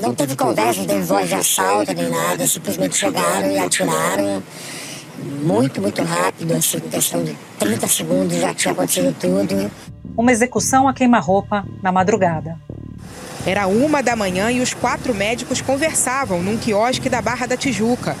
Não teve conversa, não teve voz de assalto nem nada, simplesmente chegaram e atiraram muito, muito rápido, assim, em questão de 30 segundos já tinha acontecido tudo. Uma execução a queima-roupa na madrugada. Era uma da manhã e os quatro médicos conversavam num quiosque da Barra da Tijuca.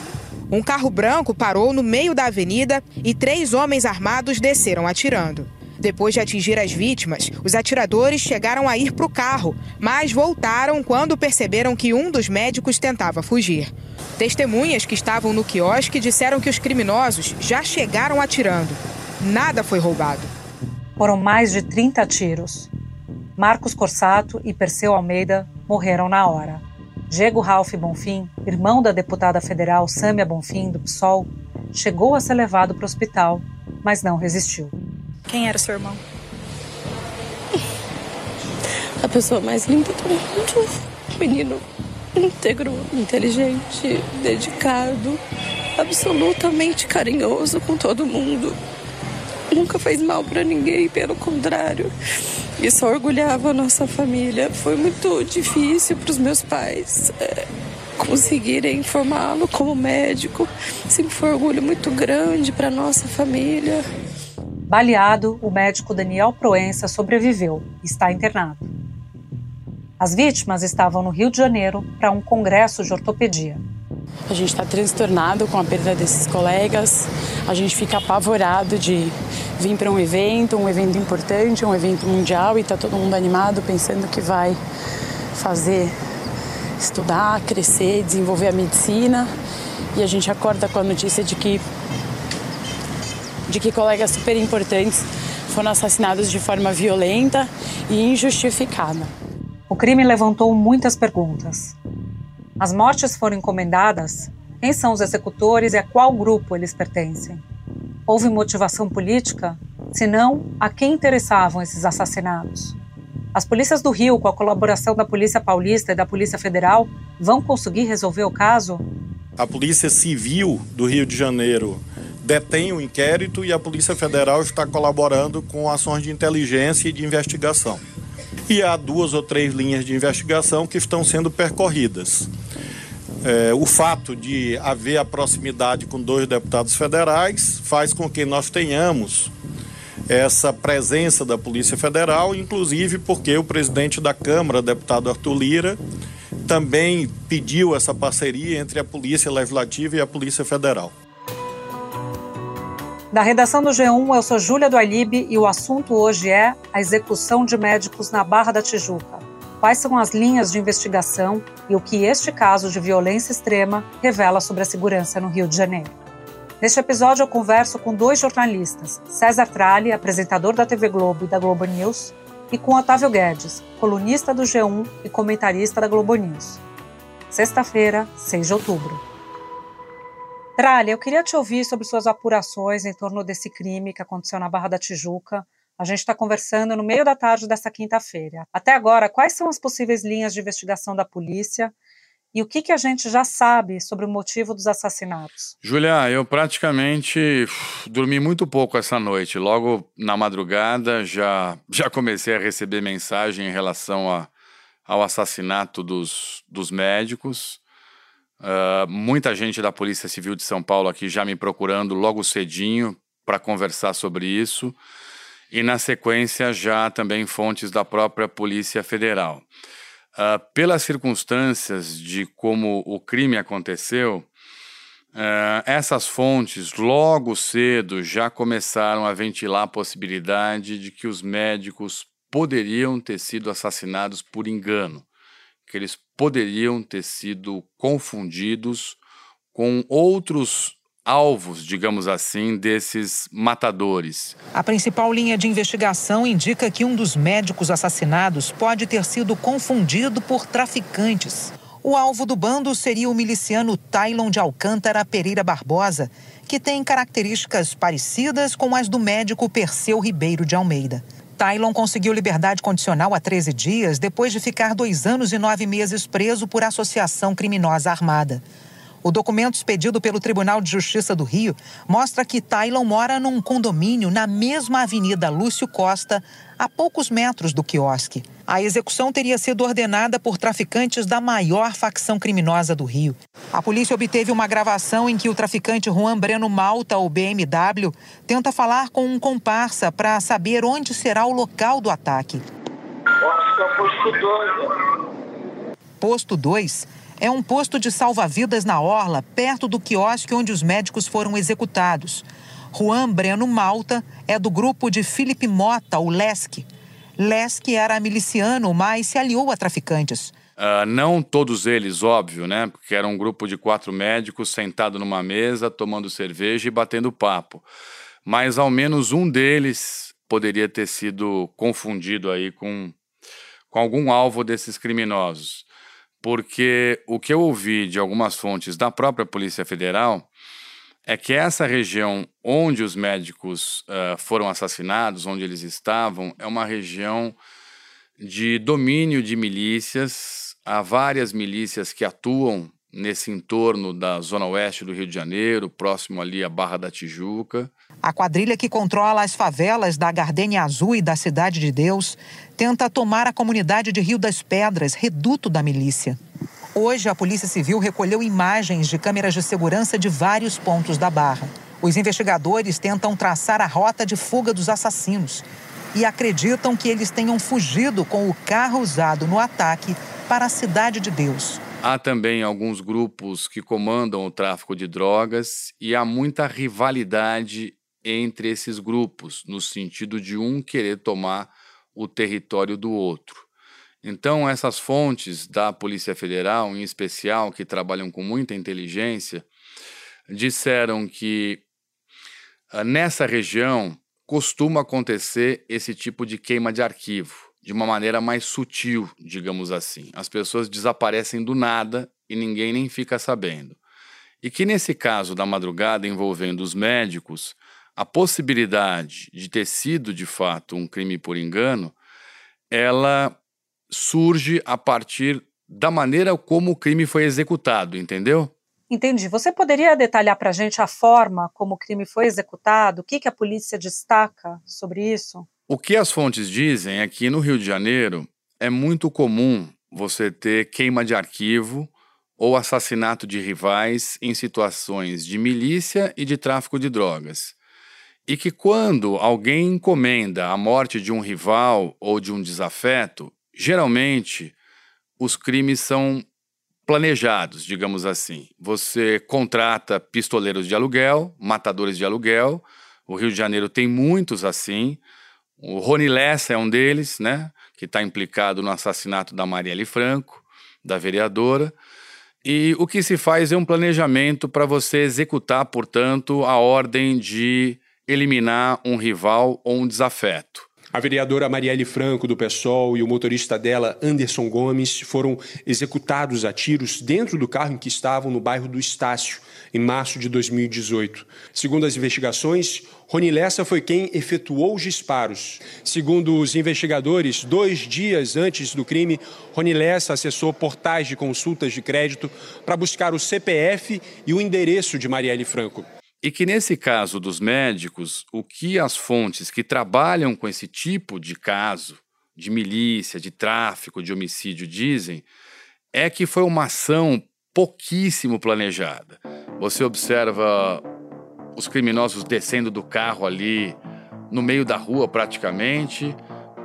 Um carro branco parou no meio da avenida e três homens armados desceram atirando. Depois de atingir as vítimas, os atiradores chegaram a ir para o carro, mas voltaram quando perceberam que um dos médicos tentava fugir. Testemunhas que estavam no quiosque disseram que os criminosos já chegaram atirando. Nada foi roubado. Foram mais de 30 tiros. Marcos Corsato e Perseu Almeida morreram na hora. Diego Ralph Bonfim, irmão da deputada federal Sâmia Bonfim, do PSOL, chegou a ser levado para o hospital, mas não resistiu. Quem era seu irmão? A pessoa mais linda do mundo. Menino íntegro, inteligente, dedicado, absolutamente carinhoso com todo mundo. Nunca fez mal para ninguém, pelo contrário. Isso orgulhava a nossa família. Foi muito difícil para os meus pais é, conseguirem formá-lo como médico. Sempre foi um orgulho muito grande para nossa família. Baleado, o médico Daniel Proença sobreviveu e está internado. As vítimas estavam no Rio de Janeiro para um congresso de ortopedia. A gente está transtornado com a perda desses colegas, a gente fica apavorado de vir para um evento, um evento importante, um evento mundial e está todo mundo animado pensando que vai fazer estudar, crescer, desenvolver a medicina e a gente acorda com a notícia de que de que colegas super importantes foram assassinados de forma violenta e injustificada. O crime levantou muitas perguntas. As mortes foram encomendadas? Quem são os executores e a qual grupo eles pertencem? Houve motivação política? Se não, a quem interessavam esses assassinatos? As polícias do Rio, com a colaboração da Polícia Paulista e da Polícia Federal, vão conseguir resolver o caso? A Polícia Civil do Rio de Janeiro detém o inquérito e a Polícia Federal está colaborando com ações de inteligência e de investigação. E há duas ou três linhas de investigação que estão sendo percorridas. É, o fato de haver a proximidade com dois deputados federais faz com que nós tenhamos essa presença da Polícia Federal, inclusive porque o presidente da Câmara, deputado Arthur Lira, também pediu essa parceria entre a Polícia Legislativa e a Polícia Federal. Da redação do G1, eu sou Júlia do Alibe e o assunto hoje é a execução de médicos na Barra da Tijuca. Quais são as linhas de investigação e o que este caso de violência extrema revela sobre a segurança no Rio de Janeiro? Neste episódio, eu converso com dois jornalistas, César Tralli, apresentador da TV Globo e da Globo News, e com Otávio Guedes, colunista do G1 e comentarista da Globo News. Sexta-feira, 6 de outubro. Tralha, eu queria te ouvir sobre suas apurações em torno desse crime que aconteceu na Barra da Tijuca. A gente está conversando no meio da tarde desta quinta-feira. Até agora, quais são as possíveis linhas de investigação da polícia e o que, que a gente já sabe sobre o motivo dos assassinatos? Julia, eu praticamente dormi muito pouco essa noite. Logo na madrugada já, já comecei a receber mensagem em relação a, ao assassinato dos, dos médicos. Uh, muita gente da Polícia Civil de São Paulo aqui já me procurando logo cedinho para conversar sobre isso. E na sequência já também fontes da própria Polícia Federal. Uh, pelas circunstâncias de como o crime aconteceu, uh, essas fontes logo cedo já começaram a ventilar a possibilidade de que os médicos poderiam ter sido assassinados por engano que eles poderiam ter sido confundidos com outros alvos, digamos assim, desses matadores. A principal linha de investigação indica que um dos médicos assassinados pode ter sido confundido por traficantes. O alvo do bando seria o miliciano Tylon de Alcântara Pereira Barbosa, que tem características parecidas com as do médico Perseu Ribeiro de Almeida. Tylon conseguiu liberdade condicional há 13 dias depois de ficar dois anos e nove meses preso por associação criminosa armada. O documento expedido pelo Tribunal de Justiça do Rio mostra que Tylon mora num condomínio na mesma Avenida Lúcio Costa, a poucos metros do quiosque. A execução teria sido ordenada por traficantes da maior facção criminosa do Rio. A polícia obteve uma gravação em que o traficante Juan Breno Malta, o BMW, tenta falar com um comparsa para saber onde será o local do ataque. É posto 2. Posto 2 é um posto de salva-vidas na Orla, perto do quiosque onde os médicos foram executados. Juan Breno Malta é do grupo de Felipe Mota, o Lesk. Lesk era miliciano, mas se aliou a traficantes. Uh, não todos eles, óbvio, né? Porque era um grupo de quatro médicos sentado numa mesa, tomando cerveja e batendo papo. Mas ao menos um deles poderia ter sido confundido aí com, com algum alvo desses criminosos porque o que eu ouvi de algumas fontes da própria Polícia Federal é que essa região onde os médicos uh, foram assassinados, onde eles estavam, é uma região de domínio de milícias. Há várias milícias que atuam nesse entorno da zona oeste do Rio de Janeiro, próximo ali à Barra da Tijuca. A quadrilha que controla as favelas da Gardênia Azul e da Cidade de Deus tenta tomar a comunidade de Rio das Pedras, reduto da milícia. Hoje, a Polícia Civil recolheu imagens de câmeras de segurança de vários pontos da Barra. Os investigadores tentam traçar a rota de fuga dos assassinos e acreditam que eles tenham fugido com o carro usado no ataque para a Cidade de Deus. Há também alguns grupos que comandam o tráfico de drogas e há muita rivalidade entre esses grupos, no sentido de um querer tomar o território do outro. Então, essas fontes da Polícia Federal, em especial, que trabalham com muita inteligência, disseram que ah, nessa região costuma acontecer esse tipo de queima de arquivo de uma maneira mais sutil, digamos assim. As pessoas desaparecem do nada e ninguém nem fica sabendo. E que nesse caso da madrugada envolvendo os médicos, a possibilidade de ter sido de fato um crime por engano, ela surge a partir da maneira como o crime foi executado, entendeu? Entendi. Você poderia detalhar para a gente a forma como o crime foi executado? O que, que a polícia destaca sobre isso? O que as fontes dizem é que no Rio de Janeiro é muito comum você ter queima de arquivo ou assassinato de rivais em situações de milícia e de tráfico de drogas. E que quando alguém encomenda a morte de um rival ou de um desafeto, geralmente os crimes são planejados, digamos assim. Você contrata pistoleiros de aluguel, matadores de aluguel. O Rio de Janeiro tem muitos assim. O Rony Lessa é um deles, né, que está implicado no assassinato da Marielle Franco, da vereadora. E o que se faz é um planejamento para você executar, portanto, a ordem de eliminar um rival ou um desafeto. A vereadora Marielle Franco, do PSOL, e o motorista dela, Anderson Gomes, foram executados a tiros dentro do carro em que estavam no bairro do Estácio, em março de 2018. Segundo as investigações, Rony Lessa foi quem efetuou os disparos. Segundo os investigadores, dois dias antes do crime, Rony Lessa acessou portais de consultas de crédito para buscar o CPF e o endereço de Marielle Franco. E que nesse caso dos médicos, o que as fontes que trabalham com esse tipo de caso, de milícia, de tráfico, de homicídio, dizem, é que foi uma ação pouquíssimo planejada. Você observa os criminosos descendo do carro ali no meio da rua praticamente,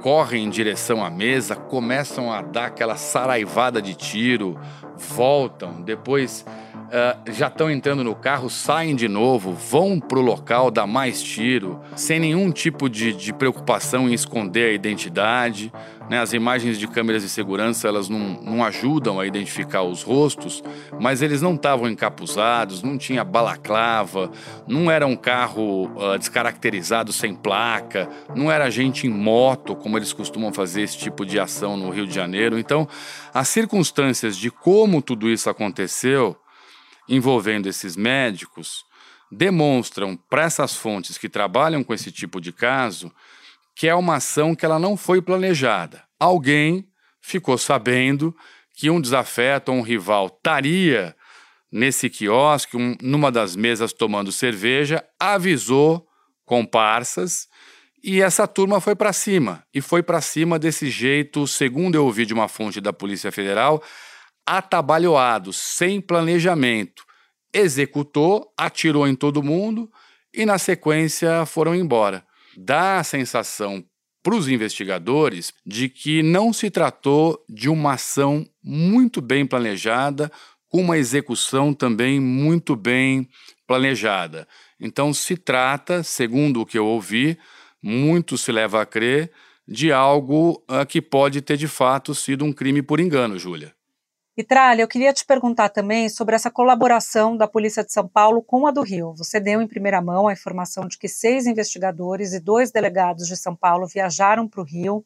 correm em direção à mesa, começam a dar aquela saraivada de tiro, voltam, depois uh, já estão entrando no carro, saem de novo, vão para o local, dá mais tiro, sem nenhum tipo de, de preocupação em esconder a identidade. Né? As imagens de câmeras de segurança elas não, não ajudam a identificar os rostos, mas eles não estavam encapuzados, não tinha balaclava, não era um carro uh, descaracterizado sem placa, não era gente em moto, como eles costumam fazer esse tipo de ação no Rio de Janeiro. Então, as circunstâncias de como tudo isso aconteceu envolvendo esses médicos demonstram para essas fontes que trabalham com esse tipo de caso que é uma ação que ela não foi planejada. Alguém ficou sabendo que um desafeto ou um rival estaria nesse quiosque, um, numa das mesas tomando cerveja, avisou comparsas e essa turma foi para cima. E foi para cima desse jeito, segundo eu ouvi de uma fonte da Polícia Federal, atabalhoado, sem planejamento. Executou, atirou em todo mundo e, na sequência, foram embora. Dá a sensação para os investigadores de que não se tratou de uma ação muito bem planejada, com uma execução também muito bem planejada. Então, se trata, segundo o que eu ouvi, muito se leva a crer, de algo uh, que pode ter de fato sido um crime por engano, Júlia. E Tralha, eu queria te perguntar também sobre essa colaboração da Polícia de São Paulo com a do Rio. Você deu em primeira mão a informação de que seis investigadores e dois delegados de São Paulo viajaram para o Rio.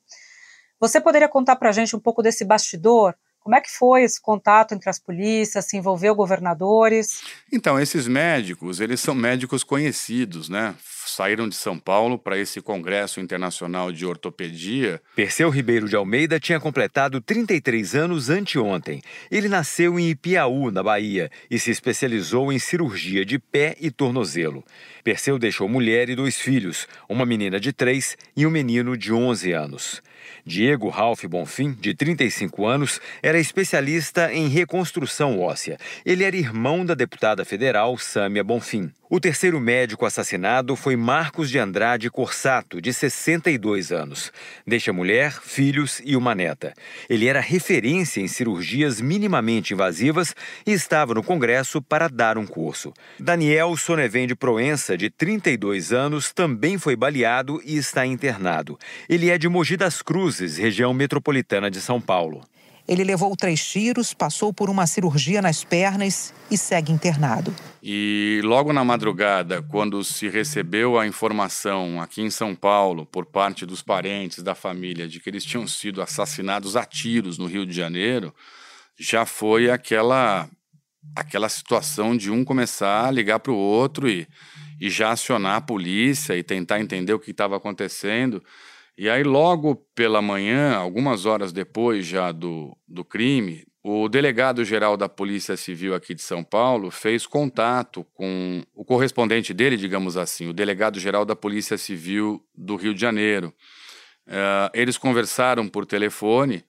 Você poderia contar para a gente um pouco desse bastidor? Como é que foi esse contato entre as polícias? Se envolveu governadores? Então, esses médicos, eles são médicos conhecidos, né? Saíram de São Paulo para esse Congresso Internacional de Ortopedia. Perseu Ribeiro de Almeida tinha completado 33 anos anteontem. Ele nasceu em Ipiaú, na Bahia, e se especializou em cirurgia de pé e tornozelo. Perseu deixou mulher e dois filhos, uma menina de 3 e um menino de 11 anos. Diego Ralph Bonfim, de 35 anos, era especialista em reconstrução óssea. Ele era irmão da deputada federal Sâmia Bonfim. O terceiro médico assassinado foi Marcos de Andrade Corsato, de 62 anos. Deixa mulher, filhos e uma neta. Ele era referência em cirurgias minimamente invasivas e estava no Congresso para dar um curso. Daniel Sonevende Proença, de 32 anos, também foi baleado e está internado. Ele é de Mogi das Cruzes, região metropolitana de São Paulo. Ele levou três tiros, passou por uma cirurgia nas pernas e segue internado. E logo na madrugada, quando se recebeu a informação aqui em São Paulo, por parte dos parentes da família, de que eles tinham sido assassinados a tiros no Rio de Janeiro, já foi aquela aquela situação de um começar a ligar para o outro e, e já acionar a polícia e tentar entender o que estava acontecendo. E aí, logo pela manhã, algumas horas depois já do, do crime, o delegado-geral da Polícia Civil aqui de São Paulo fez contato com o correspondente dele, digamos assim, o delegado-geral da Polícia Civil do Rio de Janeiro. Uh, eles conversaram por telefone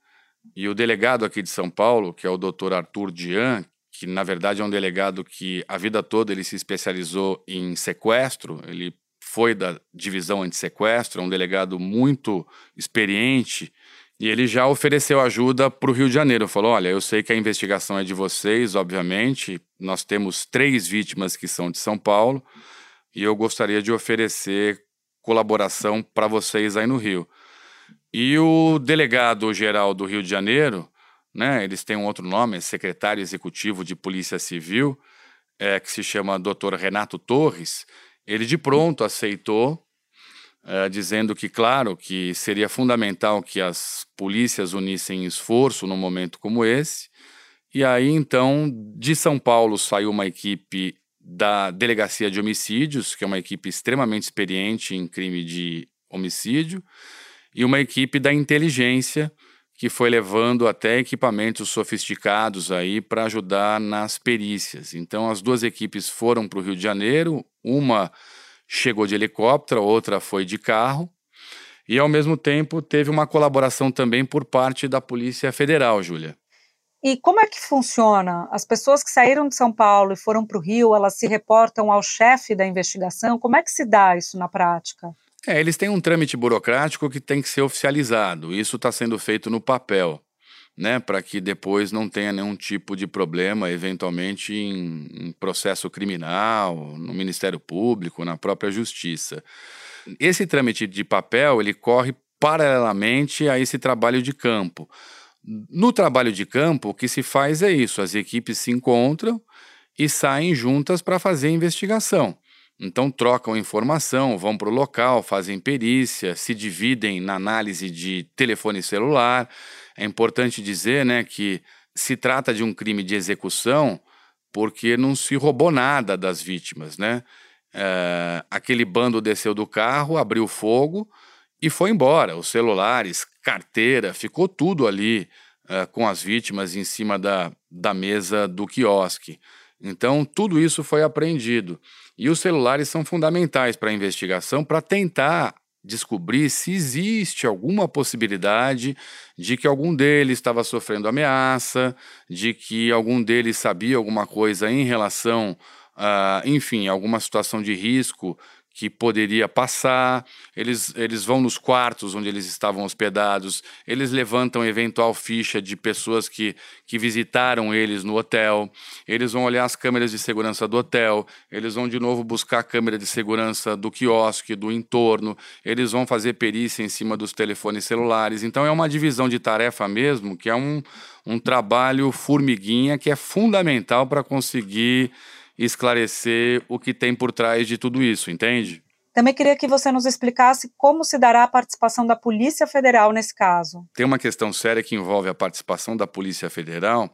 e o delegado aqui de São Paulo, que é o doutor Arthur Dian, que na verdade é um delegado que a vida toda ele se especializou em sequestro, ele foi da divisão anti-sequestro, é um delegado muito experiente, e ele já ofereceu ajuda para o Rio de Janeiro. Falou: olha, eu sei que a investigação é de vocês, obviamente. Nós temos três vítimas que são de São Paulo, e eu gostaria de oferecer colaboração para vocês aí no Rio. E o delegado geral do Rio de Janeiro, né, eles têm um outro nome, é secretário executivo de Polícia Civil, é, que se chama Dr. Renato Torres ele de pronto aceitou, uh, dizendo que, claro, que seria fundamental que as polícias unissem esforço num momento como esse. E aí, então, de São Paulo saiu uma equipe da Delegacia de Homicídios, que é uma equipe extremamente experiente em crime de homicídio, e uma equipe da inteligência, que foi levando até equipamentos sofisticados aí para ajudar nas perícias. Então as duas equipes foram para o Rio de Janeiro, uma chegou de helicóptero, outra foi de carro. E ao mesmo tempo teve uma colaboração também por parte da Polícia Federal, Júlia. E como é que funciona? As pessoas que saíram de São Paulo e foram para o Rio, elas se reportam ao chefe da investigação? Como é que se dá isso na prática? É, eles têm um trâmite burocrático que tem que ser oficializado. Isso está sendo feito no papel, né, para que depois não tenha nenhum tipo de problema, eventualmente em, em processo criminal, no Ministério Público, na própria Justiça. Esse trâmite de papel ele corre paralelamente a esse trabalho de campo. No trabalho de campo, o que se faz é isso: as equipes se encontram e saem juntas para fazer a investigação. Então trocam informação, vão para o local, fazem perícia, se dividem na análise de telefone celular. É importante dizer né, que se trata de um crime de execução porque não se roubou nada das vítimas. Né? É, aquele bando desceu do carro, abriu fogo e foi embora. Os celulares, carteira, ficou tudo ali é, com as vítimas em cima da, da mesa do quiosque. Então, tudo isso foi apreendido. E os celulares são fundamentais para a investigação para tentar descobrir se existe alguma possibilidade de que algum deles estava sofrendo ameaça, de que algum deles sabia alguma coisa em relação, a, enfim, alguma situação de risco que poderia passar, eles, eles vão nos quartos onde eles estavam hospedados, eles levantam eventual ficha de pessoas que, que visitaram eles no hotel, eles vão olhar as câmeras de segurança do hotel, eles vão de novo buscar a câmera de segurança do quiosque, do entorno, eles vão fazer perícia em cima dos telefones celulares. Então é uma divisão de tarefa mesmo, que é um, um trabalho formiguinha que é fundamental para conseguir esclarecer o que tem por trás de tudo isso, entende? Também queria que você nos explicasse como se dará a participação da Polícia Federal nesse caso. Tem uma questão séria que envolve a participação da Polícia Federal,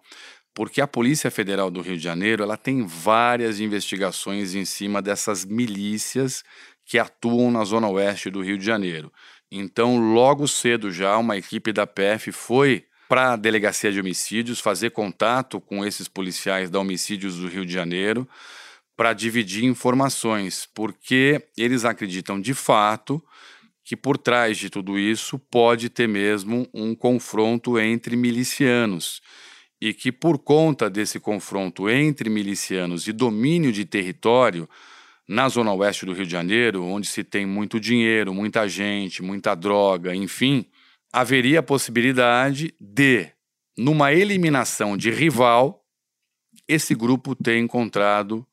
porque a Polícia Federal do Rio de Janeiro ela tem várias investigações em cima dessas milícias que atuam na zona oeste do Rio de Janeiro. Então, logo cedo já, uma equipe da PF foi para a delegacia de homicídios, fazer contato com esses policiais da homicídios do Rio de Janeiro para dividir informações, porque eles acreditam de fato que por trás de tudo isso pode ter mesmo um confronto entre milicianos e que por conta desse confronto entre milicianos e domínio de território na zona oeste do Rio de Janeiro, onde se tem muito dinheiro, muita gente, muita droga, enfim, haveria a possibilidade de, numa eliminação de rival, esse grupo ter encontrado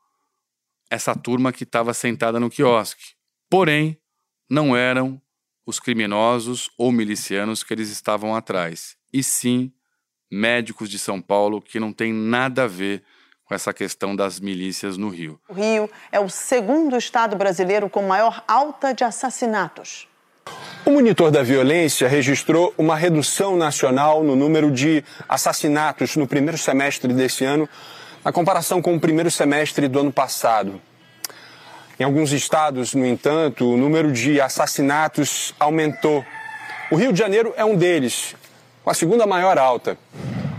essa turma que estava sentada no quiosque. Porém, não eram os criminosos ou milicianos que eles estavam atrás, e sim médicos de São Paulo que não tem nada a ver com essa questão das milícias no Rio. O Rio é o segundo estado brasileiro com maior alta de assassinatos. O monitor da violência registrou uma redução nacional no número de assassinatos no primeiro semestre desse ano, na comparação com o primeiro semestre do ano passado. Em alguns estados, no entanto, o número de assassinatos aumentou. O Rio de Janeiro é um deles, com a segunda maior alta.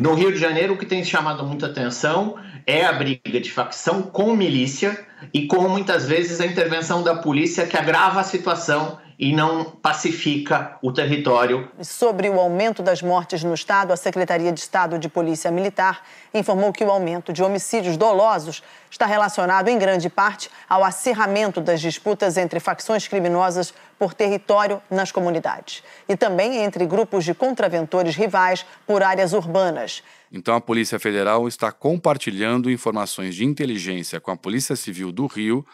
No Rio de Janeiro, o que tem chamado muita atenção é a briga de facção com milícia e com muitas vezes a intervenção da polícia que agrava a situação e não pacifica o território. Sobre o aumento das mortes no estado, a Secretaria de Estado de Polícia Militar informou que o aumento de homicídios dolosos está relacionado em grande parte ao acirramento das disputas entre facções criminosas por território nas comunidades e também entre grupos de contraventores rivais por áreas urbanas. Então a Polícia Federal está compartilhando informações de inteligência com a Polícia Civil do Rio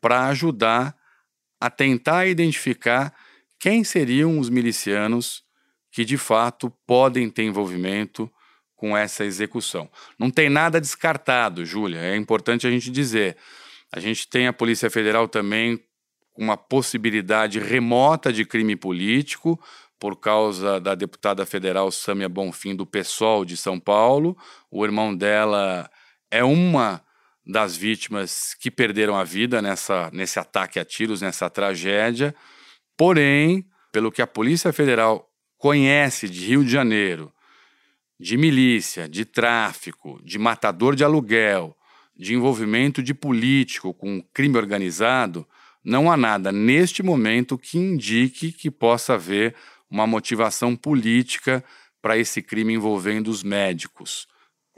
para ajudar a tentar identificar quem seriam os milicianos que de fato podem ter envolvimento com essa execução. Não tem nada descartado, Júlia, é importante a gente dizer. A gente tem a Polícia Federal também uma possibilidade remota de crime político, por causa da deputada federal Sâmia Bonfim do PSOL de São Paulo. O irmão dela é uma das vítimas que perderam a vida nessa, nesse ataque a tiros, nessa tragédia. Porém, pelo que a Polícia Federal conhece de Rio de Janeiro, de milícia, de tráfico, de matador de aluguel, de envolvimento de político com crime organizado, não há nada neste momento que indique que possa haver uma motivação política para esse crime envolvendo os médicos.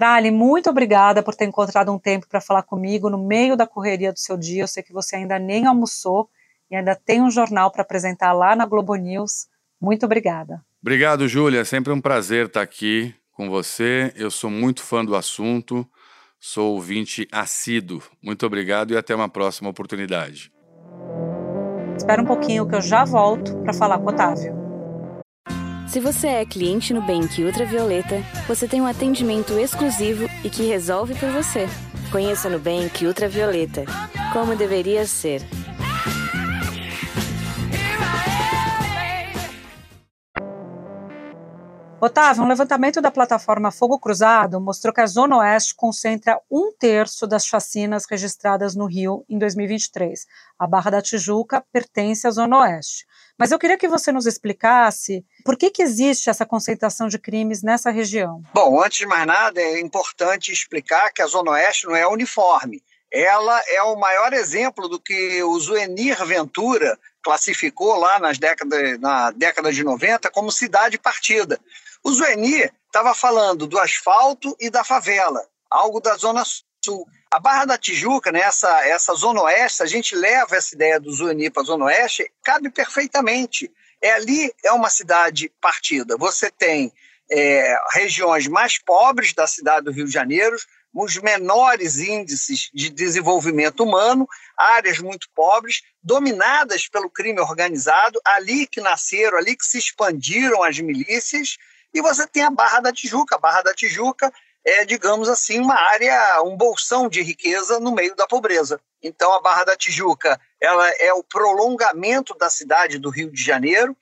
Trali, muito obrigada por ter encontrado um tempo para falar comigo no meio da correria do seu dia. Eu sei que você ainda nem almoçou e ainda tem um jornal para apresentar lá na Globo News. Muito obrigada. Obrigado, Júlia. É sempre um prazer estar aqui com você. Eu sou muito fã do assunto, sou ouvinte assíduo. Muito obrigado e até uma próxima oportunidade. Espera um pouquinho que eu já volto para falar com o Otávio. Se você é cliente no Bank Ultravioleta, você tem um atendimento exclusivo e que resolve por você. Conheça no Bank Ultravioleta. Como deveria ser. Otávio, um levantamento da plataforma Fogo Cruzado mostrou que a Zona Oeste concentra um terço das chacinas registradas no Rio em 2023. A Barra da Tijuca pertence à Zona Oeste Mas eu queria que você nos explicasse por que, que existe essa concentração de crimes nessa região. Bom, antes de mais nada, é importante explicar que a Zona Oeste não é uniforme. Ela é o maior exemplo do que o Zuenir Ventura classificou lá nas décadas, na década de 90 como cidade partida. O Zuenir estava falando do asfalto e da favela, algo da Zona Sul. A Barra da Tijuca, né, essa, essa Zona Oeste, a gente leva essa ideia do Zuenir para a Zona Oeste, cabe perfeitamente. É ali é uma cidade partida. Você tem é, regiões mais pobres da cidade do Rio de Janeiro, os menores índices de desenvolvimento humano, áreas muito pobres, dominadas pelo crime organizado, ali que nasceram, ali que se expandiram as milícias, e você tem a Barra da Tijuca. A Barra da Tijuca é, digamos assim, uma área, um bolsão de riqueza no meio da pobreza. Então, a Barra da Tijuca ela é o prolongamento da cidade do Rio de Janeiro.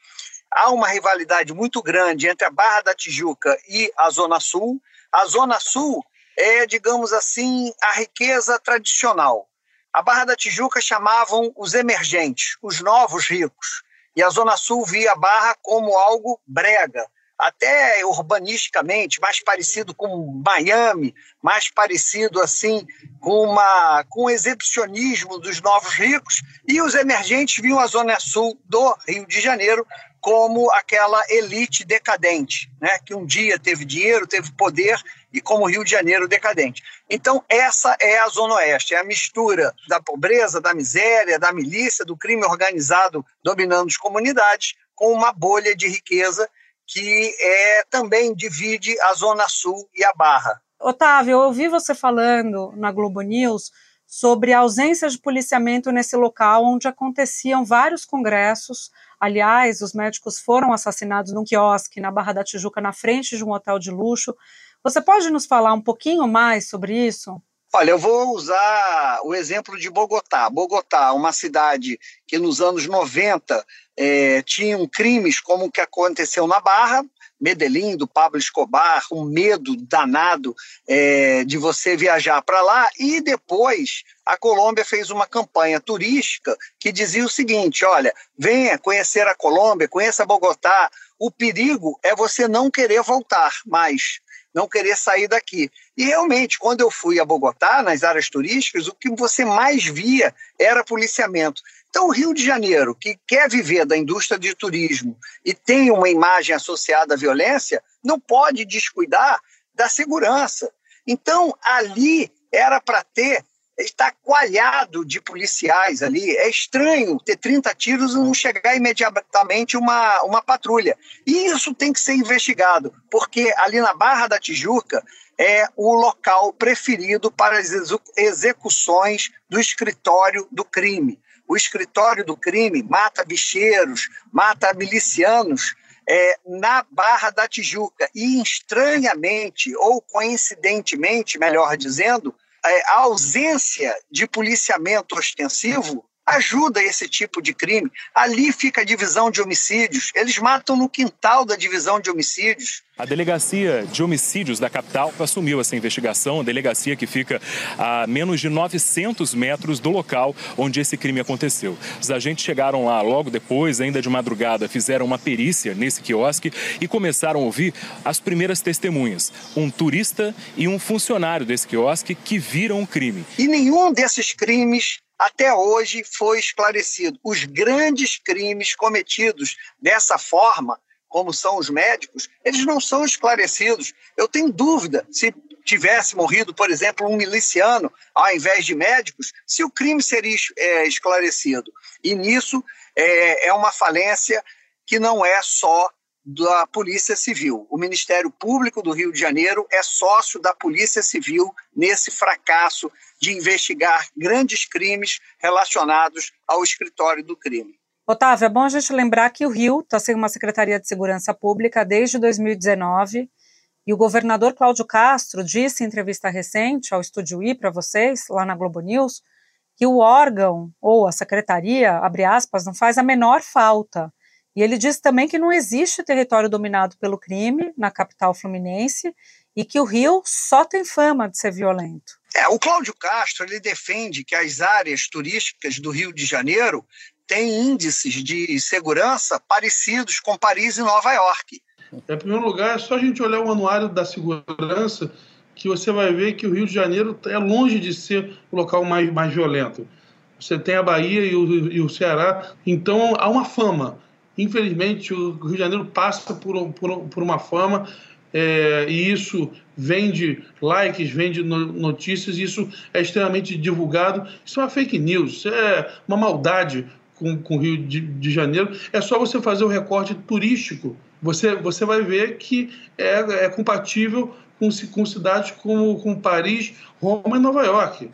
Há uma rivalidade muito grande entre a Barra da Tijuca e a Zona Sul. A Zona Sul é, digamos assim, a riqueza tradicional. A Barra da Tijuca chamavam os emergentes, os novos ricos. E a Zona Sul via a Barra como algo brega, até urbanisticamente, mais parecido com Miami, mais parecido assim com, uma, com o exibicionismo dos novos ricos, e os emergentes viam a Zona Sul do Rio de Janeiro como aquela elite decadente, né, que um dia teve dinheiro, teve poder, e como Rio de Janeiro decadente. Então, essa é a Zona Oeste, é a mistura da pobreza, da miséria, da milícia, do crime organizado dominando as comunidades, com uma bolha de riqueza que é, também divide a Zona Sul e a Barra. Otávio, eu ouvi você falando na Globo News sobre a ausência de policiamento nesse local onde aconteciam vários congressos. Aliás, os médicos foram assassinados num quiosque na Barra da Tijuca, na frente de um hotel de luxo. Você pode nos falar um pouquinho mais sobre isso? Olha, eu vou usar o exemplo de Bogotá. Bogotá, uma cidade que nos anos 90 é, tinham crimes como o que aconteceu na Barra, Medellín, do Pablo Escobar, um medo danado é, de você viajar para lá. E depois a Colômbia fez uma campanha turística que dizia o seguinte: olha, venha conhecer a Colômbia, conheça Bogotá. O perigo é você não querer voltar mais, não querer sair daqui. E realmente, quando eu fui a Bogotá, nas áreas turísticas, o que você mais via era policiamento. Então, o Rio de Janeiro, que quer viver da indústria de turismo e tem uma imagem associada à violência, não pode descuidar da segurança. Então, ali era para ter está coalhado de policiais ali. É estranho ter 30 tiros e não chegar imediatamente uma, uma patrulha. E isso tem que ser investigado, porque ali na Barra da Tijuca é o local preferido para as execuções do escritório do crime o escritório do crime mata bicheiros, mata milicianos é, na Barra da Tijuca. E estranhamente, ou coincidentemente, melhor dizendo, a ausência de policiamento ostensivo ajuda esse tipo de crime. Ali fica a divisão de homicídios. Eles matam no quintal da divisão de homicídios. A delegacia de homicídios da capital assumiu essa investigação, a delegacia que fica a menos de 900 metros do local onde esse crime aconteceu. Os agentes chegaram lá logo depois, ainda de madrugada, fizeram uma perícia nesse quiosque e começaram a ouvir as primeiras testemunhas, um turista e um funcionário desse quiosque que viram o crime. E nenhum desses crimes até hoje foi esclarecido. Os grandes crimes cometidos dessa forma, como são os médicos, eles não são esclarecidos. Eu tenho dúvida se tivesse morrido, por exemplo, um miliciano ao invés de médicos, se o crime seria é, esclarecido. E nisso é, é uma falência que não é só da Polícia Civil. O Ministério Público do Rio de Janeiro é sócio da Polícia Civil nesse fracasso de investigar grandes crimes relacionados ao escritório do crime. Otávio, é bom a gente lembrar que o Rio está sem uma Secretaria de Segurança Pública desde 2019 e o governador Cláudio Castro disse em entrevista recente ao Estúdio I para vocês, lá na Globo News, que o órgão ou a secretaria, abre aspas, não faz a menor falta e ele diz também que não existe território dominado pelo crime na capital fluminense e que o Rio só tem fama de ser violento. É, o Cláudio Castro ele defende que as áreas turísticas do Rio de Janeiro tem índices de segurança parecidos com Paris e Nova York. É, em primeiro lugar, é só a gente olhar o anuário da segurança que você vai ver que o Rio de Janeiro é longe de ser o local mais, mais violento. Você tem a Bahia e o, e o Ceará, então há uma fama. Infelizmente, o Rio de Janeiro passa por, por, por uma fama é, e isso vende likes, vende notícias, isso é extremamente divulgado. Isso é uma fake news, isso é uma maldade com, com o Rio de, de Janeiro. É só você fazer o recorte turístico. Você, você vai ver que é, é compatível com, com cidades como, como Paris, Roma e Nova York.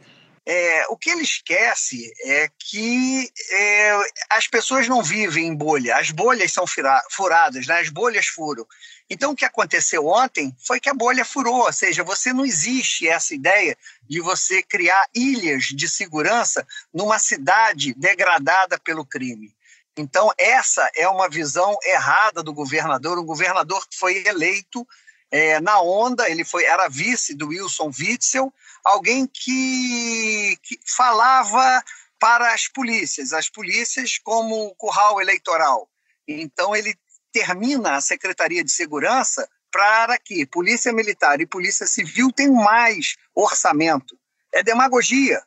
É, o que ele esquece é que é, as pessoas não vivem em bolha, as bolhas são furadas, né? as bolhas furam. Então, o que aconteceu ontem foi que a bolha furou, ou seja, você não existe essa ideia de você criar ilhas de segurança numa cidade degradada pelo crime. Então, essa é uma visão errada do governador, um governador que foi eleito é, na onda, ele foi era vice do Wilson Witzel, alguém que, que falava para as polícias, as polícias como curral eleitoral. Então ele termina a Secretaria de Segurança para que Polícia Militar e Polícia Civil tenham mais orçamento. É demagogia.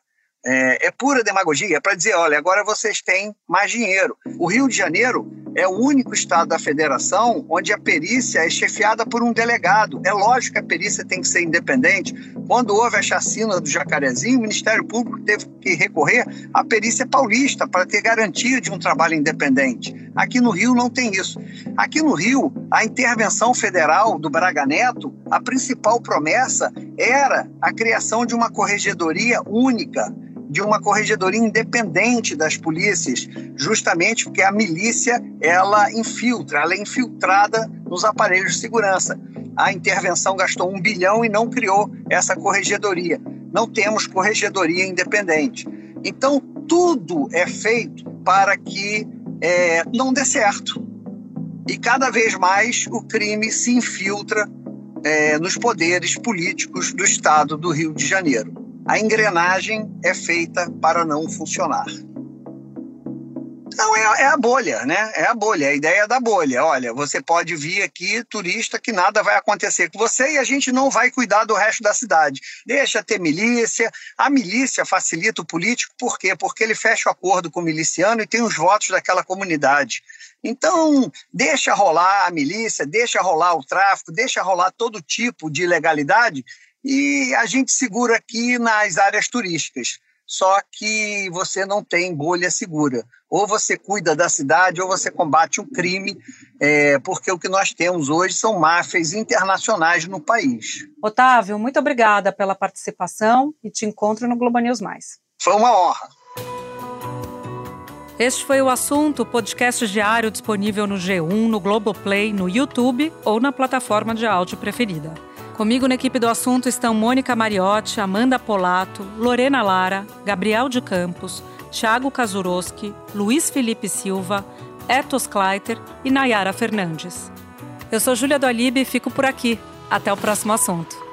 É, é, pura demagogia, é para dizer, olha, agora vocês têm mais dinheiro. O Rio de Janeiro é o único estado da federação onde a perícia é chefiada por um delegado. É lógico que a perícia tem que ser independente. Quando houve a chacina do Jacarezinho, o Ministério Público teve que recorrer à perícia paulista para ter garantia de um trabalho independente. Aqui no Rio não tem isso. Aqui no Rio, a intervenção federal do Braga Neto, a principal promessa era a criação de uma corregedoria única de uma corregedoria independente das polícias, justamente porque a milícia ela infiltra, ela é infiltrada nos aparelhos de segurança. A intervenção gastou um bilhão e não criou essa corregedoria. Não temos corregedoria independente. Então, tudo é feito para que é, não dê certo. E cada vez mais o crime se infiltra é, nos poderes políticos do Estado do Rio de Janeiro a engrenagem é feita para não funcionar. Não, é, é, a bolha, né? É a bolha, a ideia da bolha. Olha, você pode vir aqui, turista, que nada vai acontecer com você e a gente não vai cuidar do resto da cidade. Deixa ter milícia. A milícia facilita o político, por quê? Porque ele fecha o acordo com o miliciano e tem os votos daquela comunidade. Então, deixa rolar a milícia, deixa rolar o tráfico, deixa rolar todo tipo de ilegalidade e a gente segura aqui nas áreas turísticas. Só que você não tem bolha segura. Ou você cuida da cidade, ou você combate o crime, é, porque o que nós temos hoje são máfias internacionais no país. Otávio, muito obrigada pela participação e te encontro no Globo News Mais. Foi uma honra. Este foi o assunto, podcast diário disponível no G1, no Globoplay, no YouTube ou na plataforma de áudio preferida. Comigo na equipe do assunto estão Mônica Mariotti, Amanda Polato, Lorena Lara, Gabriel de Campos, Thiago Kazuroski, Luiz Felipe Silva, Etos Kleiter e Nayara Fernandes. Eu sou Júlia do Alibe e fico por aqui. Até o próximo assunto.